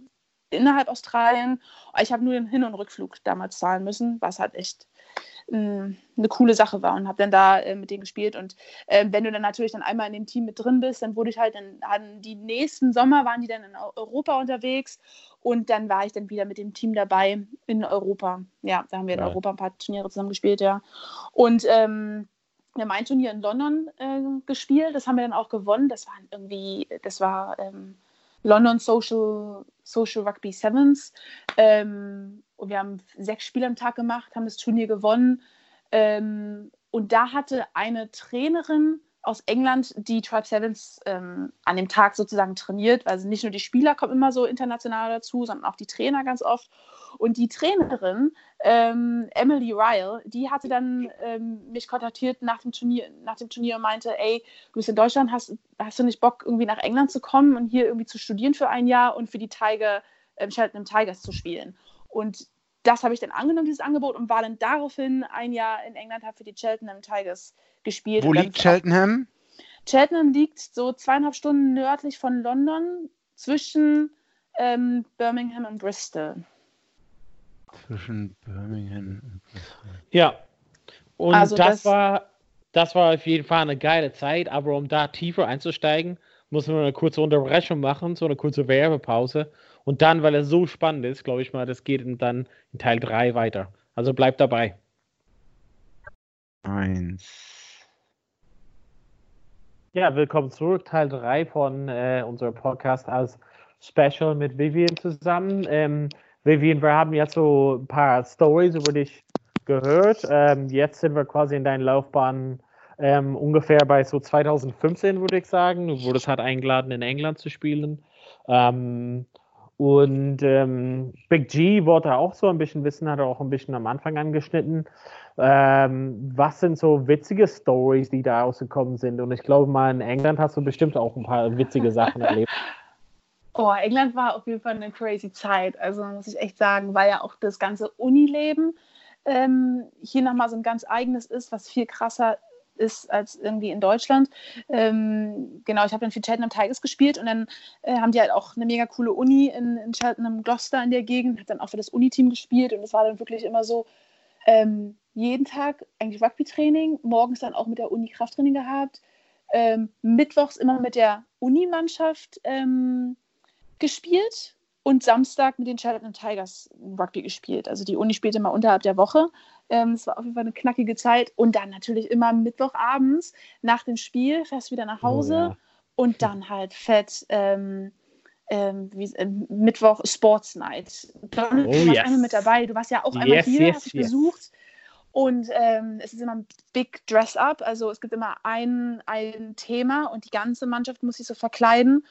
innerhalb Australien. Ich habe nur den Hin- und Rückflug damals zahlen müssen, was halt echt eine coole Sache war und habe dann da äh, mit denen gespielt. Und äh, wenn du dann natürlich dann einmal in dem Team mit drin bist, dann wurde ich halt, dann die nächsten Sommer waren die dann in Europa unterwegs und dann war ich dann wieder mit dem Team dabei in Europa. Ja, da haben wir in Europa ein paar Turniere zusammen gespielt, ja. Und ähm, wir haben ein Turnier in London äh, gespielt, das haben wir dann auch gewonnen. Das war irgendwie, das war ähm, London Social, Social Rugby Sevens. Ähm, und wir haben sechs Spiele am Tag gemacht, haben das Turnier gewonnen. Ähm, und da hatte eine Trainerin aus England die Tribe Sevens ähm, an dem Tag sozusagen trainiert. Also nicht nur die Spieler kommen immer so international dazu, sondern auch die Trainer ganz oft. Und die Trainerin, ähm, Emily Ryle, die hatte dann ähm, mich kontaktiert nach dem, Turnier, nach dem Turnier und meinte, ey, du bist in Deutschland, hast, hast du nicht Bock, irgendwie nach England zu kommen und hier irgendwie zu studieren für ein Jahr und für die Tiger, ähm, Cheltenham Tigers zu spielen? Und das habe ich dann angenommen, dieses Angebot, und war dann daraufhin ein Jahr in England, habe für die Cheltenham Tigers gespielt. Wo liegt Cheltenham? Cheltenham liegt so zweieinhalb Stunden nördlich von London, zwischen ähm, Birmingham und Bristol. Zwischen Birmingham und Bristol. Ja. Und also das, das, war, das war auf jeden Fall eine geile Zeit, aber um da tiefer einzusteigen, muss man eine kurze Unterbrechung machen, so eine kurze Werbepause. Und dann, weil es so spannend ist, glaube ich mal, das geht dann in Teil 3 weiter. Also bleibt dabei. Eins. Ja, willkommen zurück, Teil 3 von äh, unserem Podcast als Special mit Vivian zusammen. Ähm, Vivian, wir haben jetzt so ein paar Stories über dich gehört. Ähm, jetzt sind wir quasi in deiner Laufbahn ähm, ungefähr bei so 2015, würde ich sagen. Du wurdest halt eingeladen, in England zu spielen. Ähm, und ähm, Big G wollte auch so ein bisschen wissen, hat er auch ein bisschen am Anfang angeschnitten. Ähm, was sind so witzige Stories, die da rausgekommen sind? Und ich glaube mal, in England hast du bestimmt auch ein paar witzige Sachen erlebt. Oh, England war auf jeden Fall eine crazy Zeit. Also muss ich echt sagen, weil ja auch das ganze Unileben ähm, hier nochmal so ein ganz eigenes ist, was viel krasser ist als irgendwie in Deutschland. Ähm, genau, ich habe dann für Cheltenham Tigers gespielt und dann äh, haben die halt auch eine mega coole Uni in, in Cheltenham Gloucester in der Gegend, habe dann auch für das Uni-Team gespielt und es war dann wirklich immer so, ähm, jeden Tag eigentlich Rugby-Training, morgens dann auch mit der Uni Krafttraining gehabt, ähm, mittwochs immer mit der Unimannschaft ähm, gespielt und Samstag mit den Cheltenham Tigers Rugby gespielt. Also die Uni spielte mal unterhalb der Woche. Ähm, es war auf jeden Fall eine knackige Zeit. Und dann natürlich immer Mittwochabends nach dem Spiel fährst wieder nach Hause oh, ja. und dann halt fett ähm, ähm, wie, äh, Mittwoch Sports Night. Donald, Oh, du warst yes. einmal mit dabei. Du warst ja auch einmal Yes, hier, yes, hast dich besucht. Und ähm, es ist immer ein Big Dress-Up. Also es gibt immer ein, ein Thema und die ganze Mannschaft muss sich so verkleiden.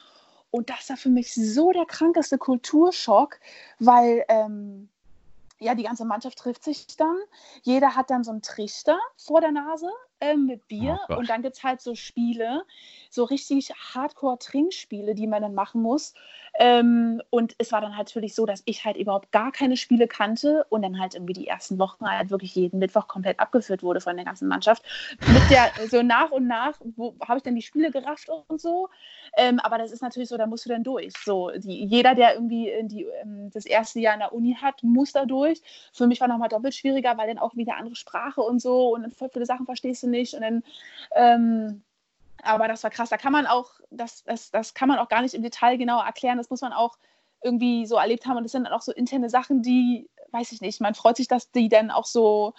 Und das war für mich so der krankeste Kulturschock, weil ähm, ja, die ganze Mannschaft trifft sich dann. Jeder hat dann so einen Trichter vor der Nase ähm, mit Bier. Oh und dann gibt es halt so Spiele, so richtig Hardcore-Trinkspiele, die man dann machen muss. Ähm, und es war dann halt natürlich so, dass ich halt überhaupt gar keine Spiele kannte und dann halt irgendwie die ersten Wochen halt wirklich jeden Mittwoch komplett abgeführt wurde von der ganzen Mannschaft. Mit der, so nach und nach, wo habe ich dann die Spiele gerafft und so. Ähm, aber das ist natürlich so, da musst du dann durch. So, die, jeder, der irgendwie die, ähm, das erste Jahr in der Uni hat, muss da durch. Für mich war nochmal doppelt schwieriger, weil dann auch wieder andere Sprache und so und voll viele Sachen verstehst du nicht und dann ähm, aber das war krass. Da kann man auch, das, das, das kann man auch gar nicht im Detail genau erklären. Das muss man auch irgendwie so erlebt haben. Und das sind dann auch so interne Sachen, die, weiß ich nicht, man freut sich, dass die dann auch so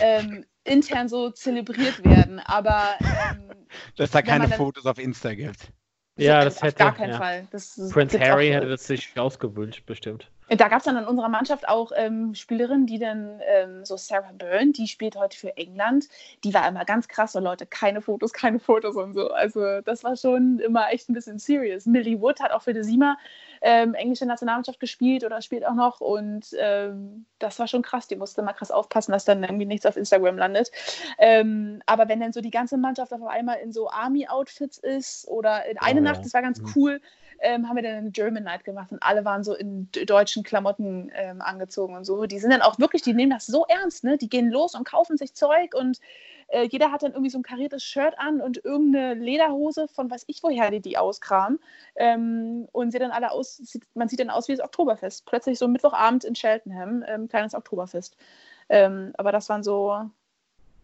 ähm, intern so zelebriert werden. Aber ähm, Dass da keine dann- Fotos auf Insta gibt. Ja, das auf hätte. gar keinen ja. Fall. Das, Prince Harry auch, hätte das sich ausgewünscht, bestimmt. Da gab es dann in unserer Mannschaft auch ähm, Spielerinnen, die dann, ähm, so Sarah Byrne, die spielt heute für England, die war immer ganz krass, so Leute, keine Fotos, keine Fotos und so. Also das war schon immer echt ein bisschen serious. Millie Wood hat auch für die Sima ähm, englische Nationalmannschaft gespielt oder spielt auch noch und ähm, das war schon krass. Die musste mal krass aufpassen, dass dann irgendwie nichts auf Instagram landet. Ähm, aber wenn dann so die ganze Mannschaft auf einmal in so Army-Outfits ist oder in eine Oh, Nacht, ja. das war ganz Mhm. cool, ähm, haben wir dann eine German Night gemacht und alle waren so in deutschen Klamotten ähm, angezogen und so. Die sind dann auch wirklich, die nehmen das so ernst, ne? Die gehen los und kaufen sich Zeug und äh, jeder hat dann irgendwie so ein kariertes Shirt an und irgendeine Lederhose von weiß ich woher die die auskramen. Ähm, und sieht dann alle aus, sieht, man sieht dann aus wie das Oktoberfest. Plötzlich so Mittwochabend in Cheltenham, ähm, kleines Oktoberfest. Ähm, aber das waren so,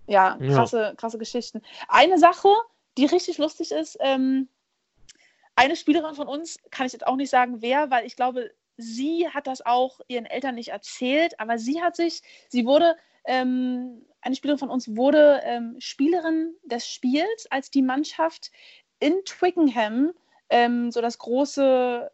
ja, Ja. krasse, krasse Geschichten. Eine Sache, die richtig lustig ist, ähm, eine Spielerin von uns, kann ich jetzt auch nicht sagen, wer, weil ich glaube, sie hat das auch ihren Eltern nicht erzählt, aber sie hat sich, sie wurde, ähm, eine Spielerin von uns wurde ähm, Spielerin des Spiels, als die Mannschaft in Twickenham ähm, so das große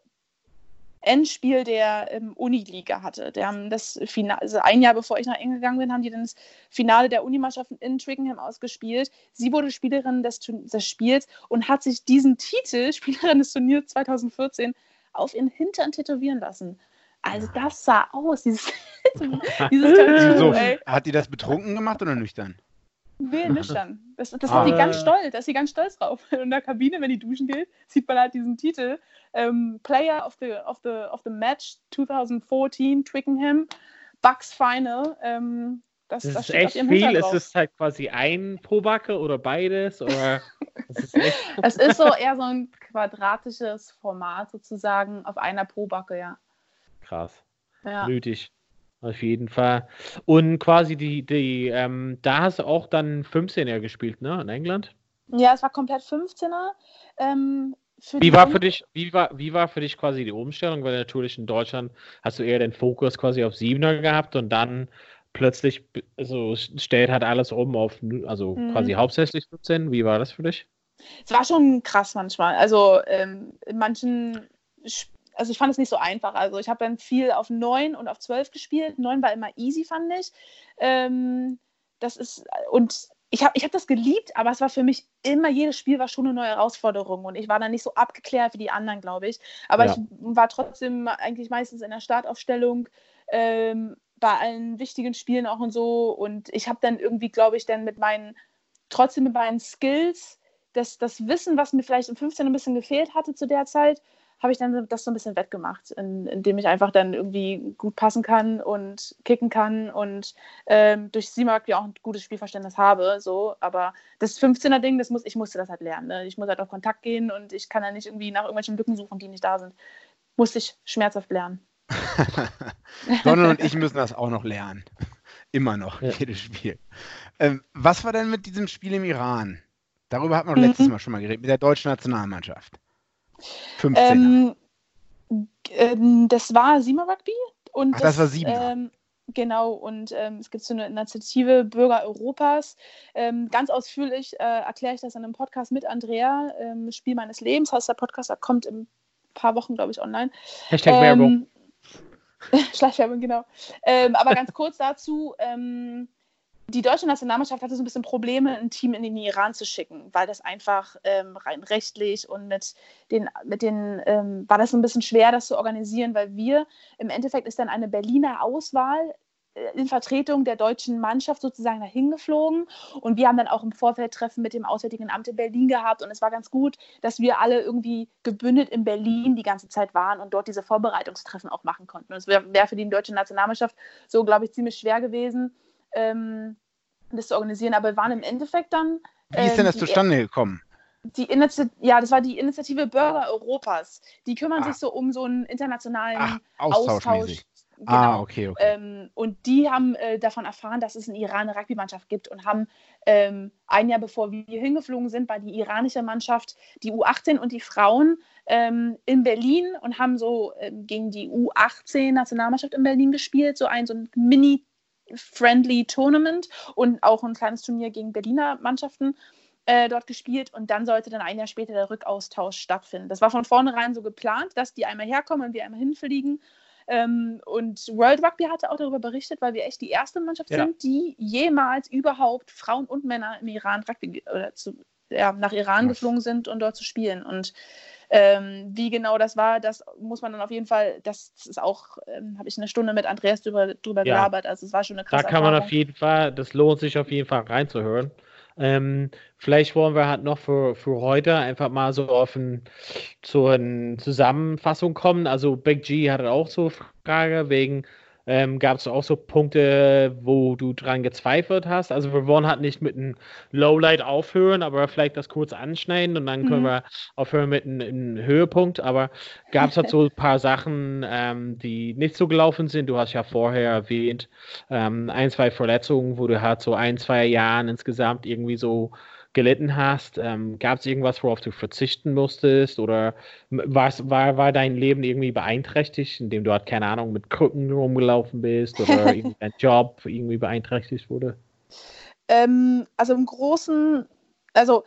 Endspiel der ähm, Uniliga hatte. Die haben das Finale, also ein Jahr bevor ich nach England gegangen bin, haben die dann das Finale der Unimannschaften in Twickenham ausgespielt. Sie wurde Spielerin des, des Spiels und hat sich diesen Titel, Spielerin des Turniers 2014, auf ihren Hintern tätowieren lassen. Also das sah aus, dieses, dieses Tattoo, So, hat die das betrunken gemacht oder nüchtern? Nee, nüchtern. Das, das Ah. ist die ganz stolz, da ist sie ganz stolz drauf. In der Kabine, wenn die duschen geht, sieht man halt diesen Titel. Ähm, Player of the, of, the, of the Match 2014, Twickenham, Bucks Final. Ähm, das, Das, das ist echt viel. Hintern Es ist halt quasi ein Pobacke oder beides. Oder es ist Es ist so eher so ein quadratisches Format sozusagen auf einer Probacke, ja. krass. ja. Nötig. Auf jeden Fall. Und quasi die, die, ähm, da hast du auch dann 15er gespielt, ne? In England? Ja, es war komplett 15er. Ähm, Wie war für dich, wie war, wie war für dich quasi die Umstellung? Weil natürlich in Deutschland hast du eher den Fokus quasi auf Siebener gehabt und dann plötzlich also stellt halt alles um auf also Mhm. quasi hauptsächlich 15. Wie war das für dich? Es war schon krass manchmal. Also ähm, in manchen, Sp- also ich fand es nicht so einfach. Also ich habe dann viel auf 9 und auf 12 gespielt. 9 war immer easy, fand ich. Ähm, das ist, und ich habe ich hab das geliebt, aber es war für mich immer, jedes Spiel war schon eine neue Herausforderung und ich war dann nicht so abgeklärt wie die anderen, glaube ich. Aber Ja. ich war trotzdem eigentlich meistens in der Startaufstellung. Ähm, bei allen wichtigen Spielen auch und so. Und ich habe dann irgendwie, glaube ich, dann mit meinen, trotzdem mit meinen Skills, das, das Wissen, was mir vielleicht im 15 ein bisschen gefehlt hatte zu der Zeit, habe ich dann das so ein bisschen wettgemacht, in, indem ich einfach dann irgendwie gut passen kann und kicken kann und ähm, durch CMAC ja auch ein gutes Spielverständnis habe. So. Aber das 15er-Ding, das muss, ich musste das halt lernen. Ne? Ich muss halt auf Kontakt gehen und ich kann ja nicht irgendwie nach irgendwelchen Lücken suchen, die nicht da sind. Musste ich schmerzhaft lernen. Donald und ich müssen das auch noch lernen. Immer noch, Ja. jedes Spiel. Ähm, was war denn mit diesem Spiel im Iran? Darüber hat man Mhm. letztes Mal schon mal geredet, mit der deutschen Nationalmannschaft. 15. Ähm, ähm, das war Sima Rugby. Und Ach, das war Siebener. Ähm, genau, und ähm, es gibt so eine Initiative Bürger Europas. Ähm, ganz ausführlich äh, erkläre ich das in einem Podcast mit Andrea, ähm, Spiel meines Lebens heißt der Podcast, da kommt im paar Wochen, glaube ich, online. Hashtag ähm, Werbung. Schleichwerbung, genau. Ähm, aber ganz kurz dazu, ähm, die deutsche Nationalmannschaft hatte so ein bisschen Probleme, ein Team in den Iran zu schicken, weil das einfach ähm, rein rechtlich und mit den, mit den ähm, war das so ein bisschen schwer, das zu organisieren, weil wir im Endeffekt ist dann eine Berliner Auswahl äh, in Vertretung der deutschen Mannschaft sozusagen dahin geflogen. Und wir haben dann auch im Vorfeld Treffen mit dem Auswärtigen Amt in Berlin gehabt. Und es war ganz gut, dass wir alle irgendwie gebündelt in Berlin die ganze Zeit waren und dort diese Vorbereitungstreffen auch machen konnten. Und es wäre wär für die deutsche Nationalmannschaft so, glaube ich, ziemlich schwer gewesen, ähm, das zu organisieren. Aber wir waren im Endeffekt dann. Wie ist denn das ähm, zustande gekommen? Die ja, das war die Initiative Bürger Europas. Die kümmern ah. sich so um so einen internationalen Ach, Austausch. Genau. Ah, okay, okay. Ähm, und die haben äh, davon erfahren, dass es in Iran eine Rugby-Mannschaft gibt und haben ähm, ein Jahr bevor wir hingeflogen sind, bei die iranische Mannschaft, die U18 und die Frauen ähm, in Berlin und haben so ähm, gegen die U18-Nationalmannschaft in Berlin gespielt, so ein, so ein Mini- Friendly Tournament und auch ein kleines Turnier gegen Berliner Mannschaften äh, dort gespielt und dann sollte dann ein Jahr später der Rückaustausch stattfinden. Das war von vornherein so geplant, dass die einmal herkommen und wir einmal hinfliegen. Ähm, und World Rugby hatte auch darüber berichtet, weil wir echt die erste Mannschaft ja. sind, die jemals überhaupt Frauen und Männer im Iran Rugby oder zu, ja, nach Iran Was? geflogen sind um dort zu spielen. Und ähm, wie genau das war, das muss man dann auf jeden Fall, das ist auch, ähm, habe ich eine Stunde mit Andreas drüber, drüber ja. gelabert, also es war schon eine krasse Da kann man auf jeden Fall, das lohnt sich auf jeden Fall reinzuhören. Ähm, vielleicht wollen wir halt noch für, für heute einfach mal so auf ein, zu einer Zusammenfassung kommen. Also Big G hatte auch so Frage wegen ähm, Gab es auch so Punkte, wo du dran gezweifelt hast? Also wir wollen halt nicht mit einem Lowlight aufhören, aber vielleicht das kurz anschneiden und dann können mhm. wir aufhören mit einem, einem Höhepunkt. Aber gab es halt so ein paar Sachen, ähm, die nicht so gelaufen sind? Du hast ja vorher erwähnt, ähm, ein, zwei Verletzungen, wo du halt so ein, zwei Jahren insgesamt irgendwie so gelitten hast? Ähm, Gab es irgendwas, worauf du verzichten musstest? Oder war, war dein Leben irgendwie beeinträchtigt, indem du halt, keine Ahnung, mit Krücken rumgelaufen bist oder dein Job irgendwie beeinträchtigt wurde? Ähm, also im Großen, also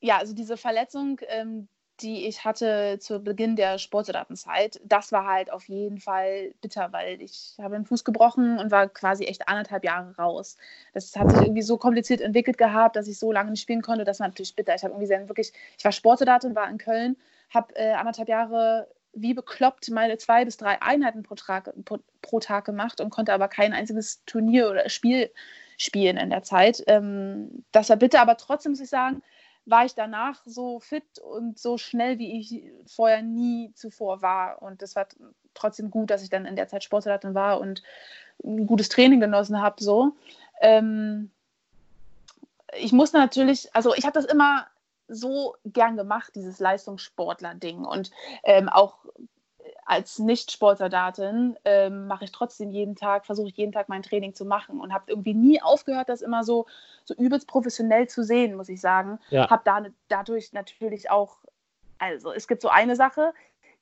ja, also diese Verletzung, ähm, die ich hatte zu Beginn der Sportsoldatenzeit, das war halt auf jeden Fall bitter, weil ich habe den Fuß gebrochen und war quasi echt anderthalb Jahre raus. Das hat sich irgendwie so kompliziert entwickelt gehabt, dass ich so lange nicht spielen konnte. Das war natürlich bitter. Ich habe irgendwie sehr, wirklich, ich war Sportsoldatin, war in Köln, habe äh, anderthalb Jahre wie bekloppt meine zwei bis drei Einheiten pro Tag, pro, pro Tag gemacht und konnte aber kein einziges Turnier oder Spiel spielen in der Zeit. Ähm, das war bitter, aber trotzdem muss ich sagen, war ich danach so fit und so schnell, wie ich vorher nie zuvor war. Und das war trotzdem gut, dass ich dann in der Zeit Sportsoldatin war und ein gutes Training genossen habe. So. Ähm, ich muss natürlich, also ich habe das immer so gern gemacht, dieses Leistungssportler-Ding. Und ähm, auch als Nicht-Sportsoldatin ähm, mache ich trotzdem jeden Tag, versuche ich jeden Tag mein Training zu machen und habe irgendwie nie aufgehört, das immer so, so übelst professionell zu sehen, muss ich sagen. Ja. Habe da, dadurch natürlich auch, also es gibt so eine Sache,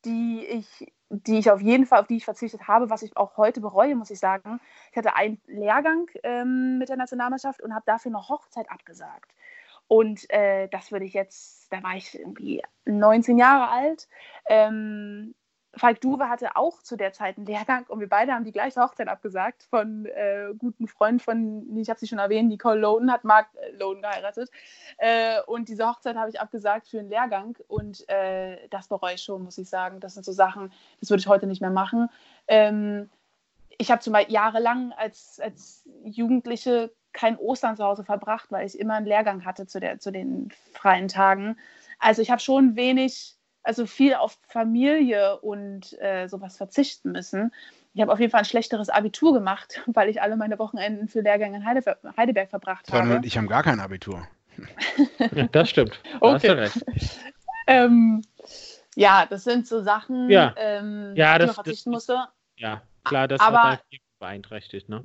die ich, die ich auf jeden Fall, auf die ich verzichtet habe, was ich auch heute bereue, muss ich sagen. Ich hatte einen Lehrgang ähm, mit der Nationalmannschaft und habe dafür eine Hochzeit abgesagt. Und äh, das würde ich jetzt, da war ich irgendwie 19 Jahre alt. Ähm, Falk Duwe hatte auch zu der Zeit einen Lehrgang und wir beide haben die gleiche Hochzeit abgesagt von äh, guten Freunden von, ich habe sie schon erwähnt, Nicole Loden hat Mark äh, Loden geheiratet. Äh, und diese Hochzeit habe ich abgesagt für einen Lehrgang und äh, das bereue ich schon, muss ich sagen. Das sind so Sachen, das würde ich heute nicht mehr machen. Ähm, ich habe zum Beispiel jahrelang als, als Jugendliche kein Ostern zu Hause verbracht, weil ich immer einen Lehrgang hatte zu, der, zu den freien Tagen. Also ich habe schon wenig also viel auf Familie und äh, sowas verzichten müssen. Ich habe auf jeden Fall ein schlechteres Abitur gemacht, weil ich alle meine Wochenenden für Lehrgänge in Heidelberg, Heidelberg verbracht Sondern habe. Und ich habe gar kein Abitur. ja, das stimmt. Da okay. ähm, ja, das sind so Sachen, ja. Ähm, ja, das, ich verzichten das, musste. Ja, klar, das aber, hat beeinträchtigt, ne?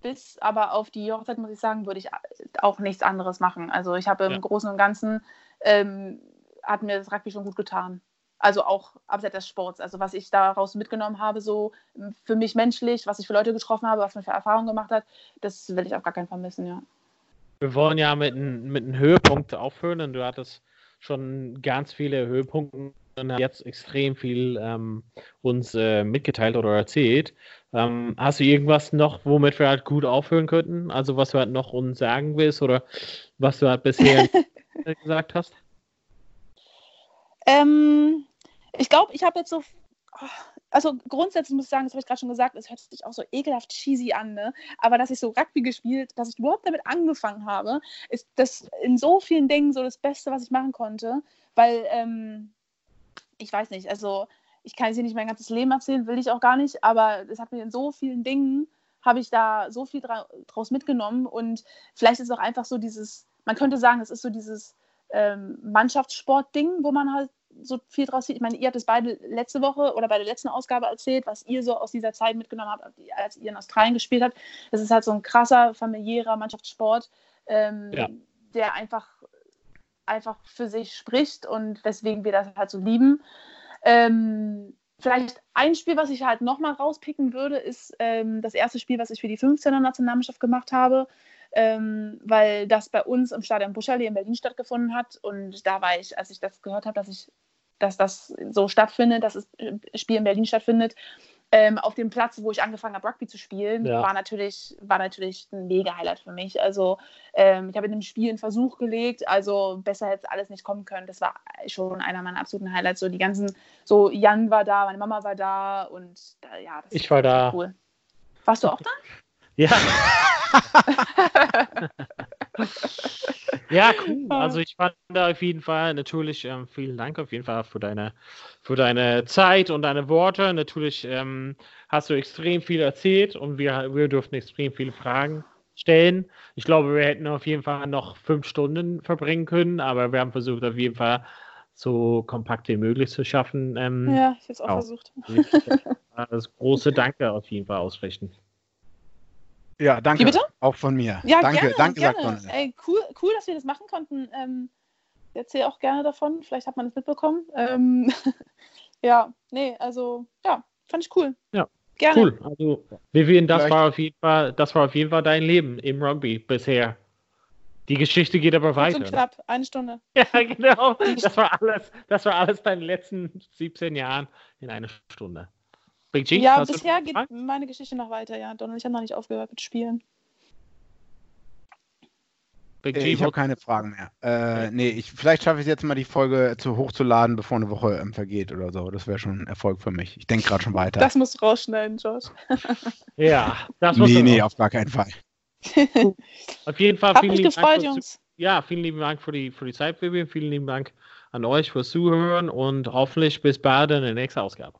Bis aber auf die Hochzeit, muss ich sagen, würde ich auch nichts anderes machen. Also ich habe im ja. Großen und Ganzen ähm, hat mir das Rugby schon gut getan. Also auch abseits des Sports. Also was ich daraus mitgenommen habe, so für mich menschlich, was ich für Leute getroffen habe, was man für Erfahrungen gemacht hat, das will ich auf gar keinen Fall missen, ja. Wir wollen ja mit, mit einem Höhepunkt aufhören und du hattest schon ganz viele Höhepunkte hat jetzt extrem viel ähm, uns äh, mitgeteilt oder erzählt. Ähm, hast du irgendwas noch, womit wir halt gut aufhören könnten? Also was du halt noch uns sagen willst oder was du halt bisher gesagt hast? Ähm, ich glaube, ich habe jetzt so. Also grundsätzlich muss ich sagen, das habe ich gerade schon gesagt, es hört sich auch so ekelhaft cheesy an, ne? Aber dass ich so Rugby gespielt, dass ich überhaupt damit angefangen habe, ist das in so vielen Dingen so das Beste, was ich machen konnte. Weil, ähm, ich weiß nicht, also ich kann jetzt hier nicht mein ganzes Leben erzählen, will ich auch gar nicht, aber es hat mir in so vielen Dingen, habe ich da so viel dra draus mitgenommen und vielleicht ist es auch einfach so dieses, man könnte sagen, es ist so dieses ähm, Mannschaftssport-Ding, wo man halt so viel draus sieht. Ich meine, ihr habt es beide letzte Woche oder bei der letzten Ausgabe erzählt, was ihr so aus dieser Zeit mitgenommen habt, als ihr in Australien gespielt habt. Das ist halt so ein krasser, familiärer Mannschaftssport, ähm, ja. der einfach, einfach für sich spricht und weswegen wir das halt so lieben. Ähm, vielleicht ein Spiel, was ich halt nochmal rauspicken würde, ist ähm, das erste Spiel, was ich für die 15er Nationalmannschaft gemacht habe ähm, weil das bei uns im Stadion Buscherlee in Berlin stattgefunden hat. Und da war ich, als ich das gehört habe, dass ich dass das so stattfindet, dass das äh, Spiel in Berlin stattfindet, ähm, auf dem Platz, wo ich angefangen habe, Rugby zu spielen, ja. war, natürlich, war natürlich ein mega Highlight für mich. Also ähm, ich habe in dem Spiel einen Versuch gelegt, also besser hätte alles nicht kommen können. Das war schon einer meiner absoluten Highlights. So die ganzen, so Jan war da, meine Mama war da und ja, das ich war da. cool. Warst du auch da? Ja. ja, cool. Also ich fand da auf jeden Fall natürlich ähm, vielen Dank auf jeden Fall für deine für deine Zeit und deine Worte. Natürlich ähm, hast du extrem viel erzählt und wir, wir durften extrem viele Fragen stellen. Ich glaube, wir hätten auf jeden Fall noch fünf Stunden verbringen können, aber wir haben versucht, auf jeden Fall so kompakt wie möglich zu schaffen. Ähm, ja, ich habe es auch, auch versucht. Das große Danke auf jeden Fall ausrichten. Ja, danke. Wie bitte? Auch von mir. Ja, danke, gerne, danke, gerne. sagt Donald. Ey, cool, cool, dass wir das machen konnten. Ähm, ich erzähle auch gerne davon. Vielleicht hat man es mitbekommen. Ähm, ja, nee, also, ja, fand ich cool. Ja. Gerne. Cool. Also, Vivian, das war, auf jeden Fall, das war auf jeden Fall dein Leben im Rugby bisher. Die Geschichte geht aber weiter. So knapp, eine Stunde. Ja, genau. Das war alles, das war alles deine letzten 17 Jahren in einer Stunde. Big G? Ja, bisher geht meine Geschichte noch weiter, ja. Donald, ich habe noch nicht aufgehört mit Spielen. Big G, ich habe keine Fragen mehr. Äh, nee, ich, vielleicht schaffe ich es jetzt mal, die Folge zu hochzuladen, bevor eine Woche ähm, vergeht oder so. Das wäre schon ein Erfolg für mich. Ich denke gerade schon weiter. Das musst du rausschneiden, Josh. ja, das muss Nee, nee, auf gar keinen Fall. auf jeden Fall. Vielen mich gefreut, Jungs. Ja, vielen lieben Dank für die, für die Zeit, Vivian. Vielen lieben Dank an euch fürs Zuhören und hoffentlich bis bald in der nächsten Ausgabe.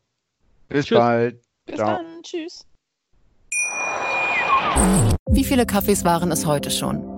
Bis Tschüss. bald. Bis Ciao. dann. Tschüss. Wie viele Kaffees waren es heute schon?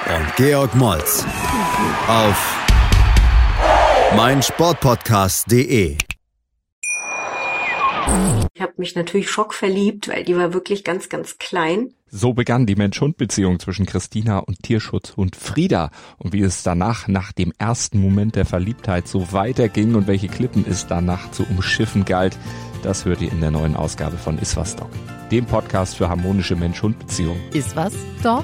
und Georg Moltz auf meinsportpodcast.de. Ich habe mich natürlich schockverliebt, weil die war wirklich ganz, ganz klein. So begann die Mensch-Hund-Beziehung zwischen Christina und Tierschutzhund Frieda. Und wie es danach, nach dem ersten Moment der Verliebtheit, so weiterging und welche Klippen es danach zu umschiffen galt, das hört ihr in der neuen Ausgabe von Iswas Dog, dem Podcast für harmonische Mensch-Hund-Beziehungen. Iswas Dog?